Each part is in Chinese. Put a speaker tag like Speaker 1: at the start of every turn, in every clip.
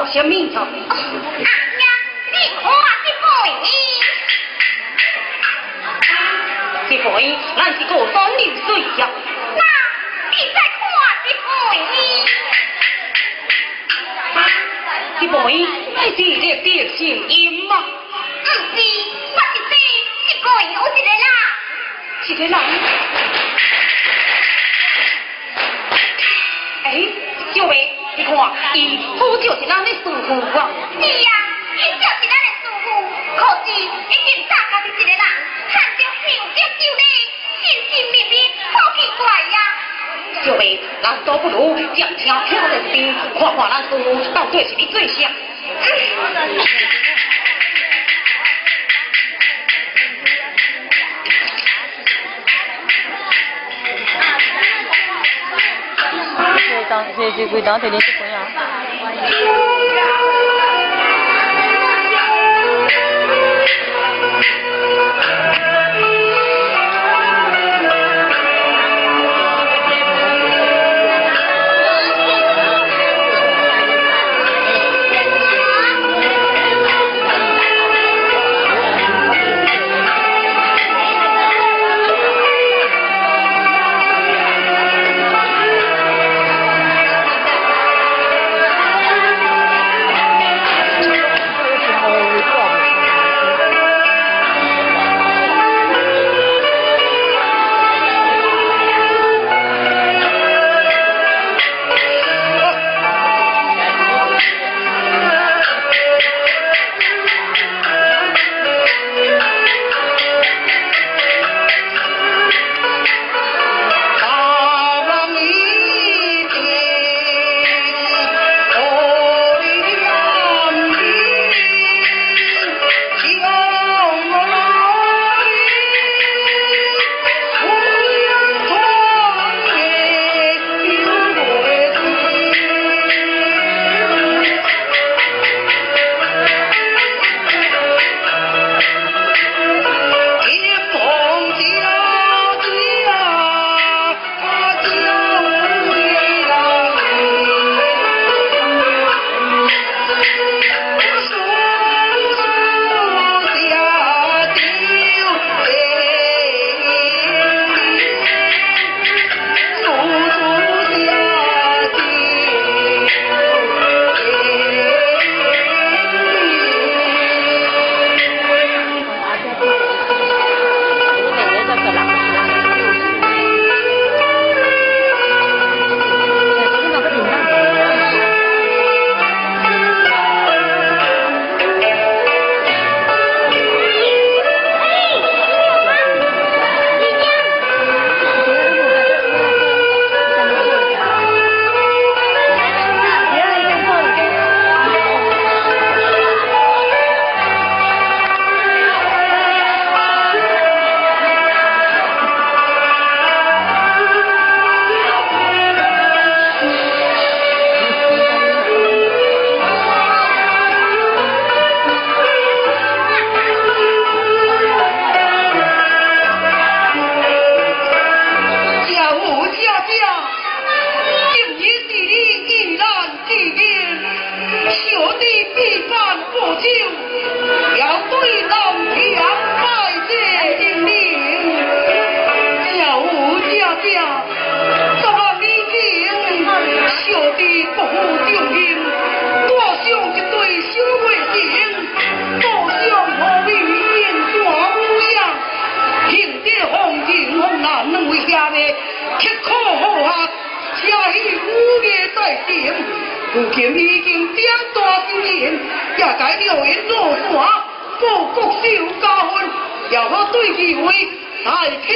Speaker 1: 画什么呀？阿娘，
Speaker 2: 你看
Speaker 1: 这回，咱是过山流水呀。
Speaker 2: 那你再看这回，
Speaker 1: 这回乃是烈的声音吗？
Speaker 2: 不是，我是说，这回有一个人。
Speaker 1: 一个人。你看，伊好就是咱的师傅啊。
Speaker 2: 是啊，伊就是咱的师傅，可是已经早家己一个人，看着想着就咧，神神秘秘，好奇怪呀。
Speaker 1: 小妹，咱倒不如将车跳在边，看看咱师傅到底是你最像。当这这归当
Speaker 3: 吃苦啊，吃起午夜在行，如今已经点大成人，也该了因做官，报国受家训，也好对其为大天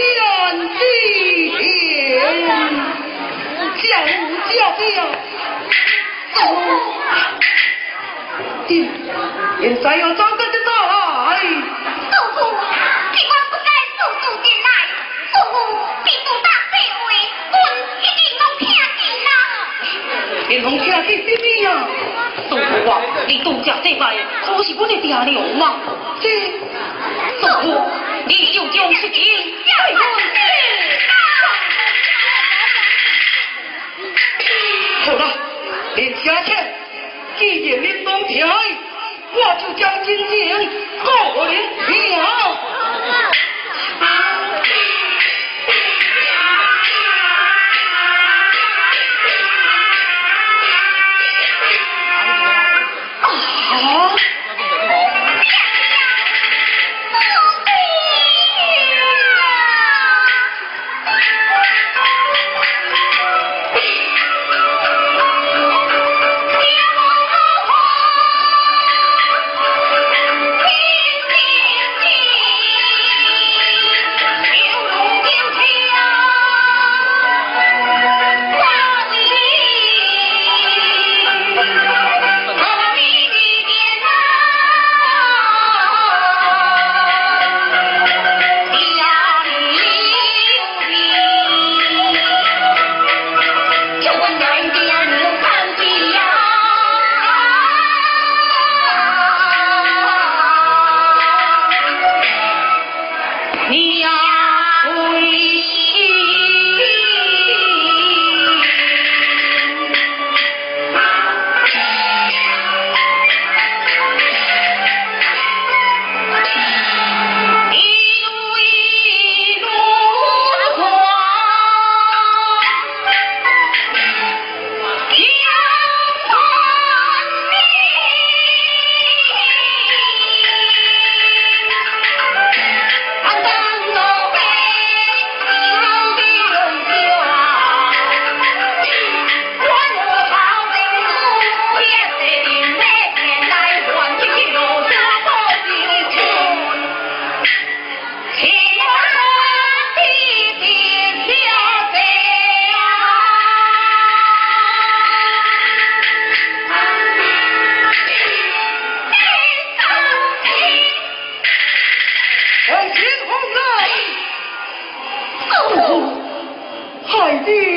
Speaker 3: 之行。叫叫叫！今现在要。连龙起来，这这呀？
Speaker 1: 你都这，是我的爹娘？你就将是金家。好了，
Speaker 3: 林小姐，既然你懂听，我就将真情告给你。小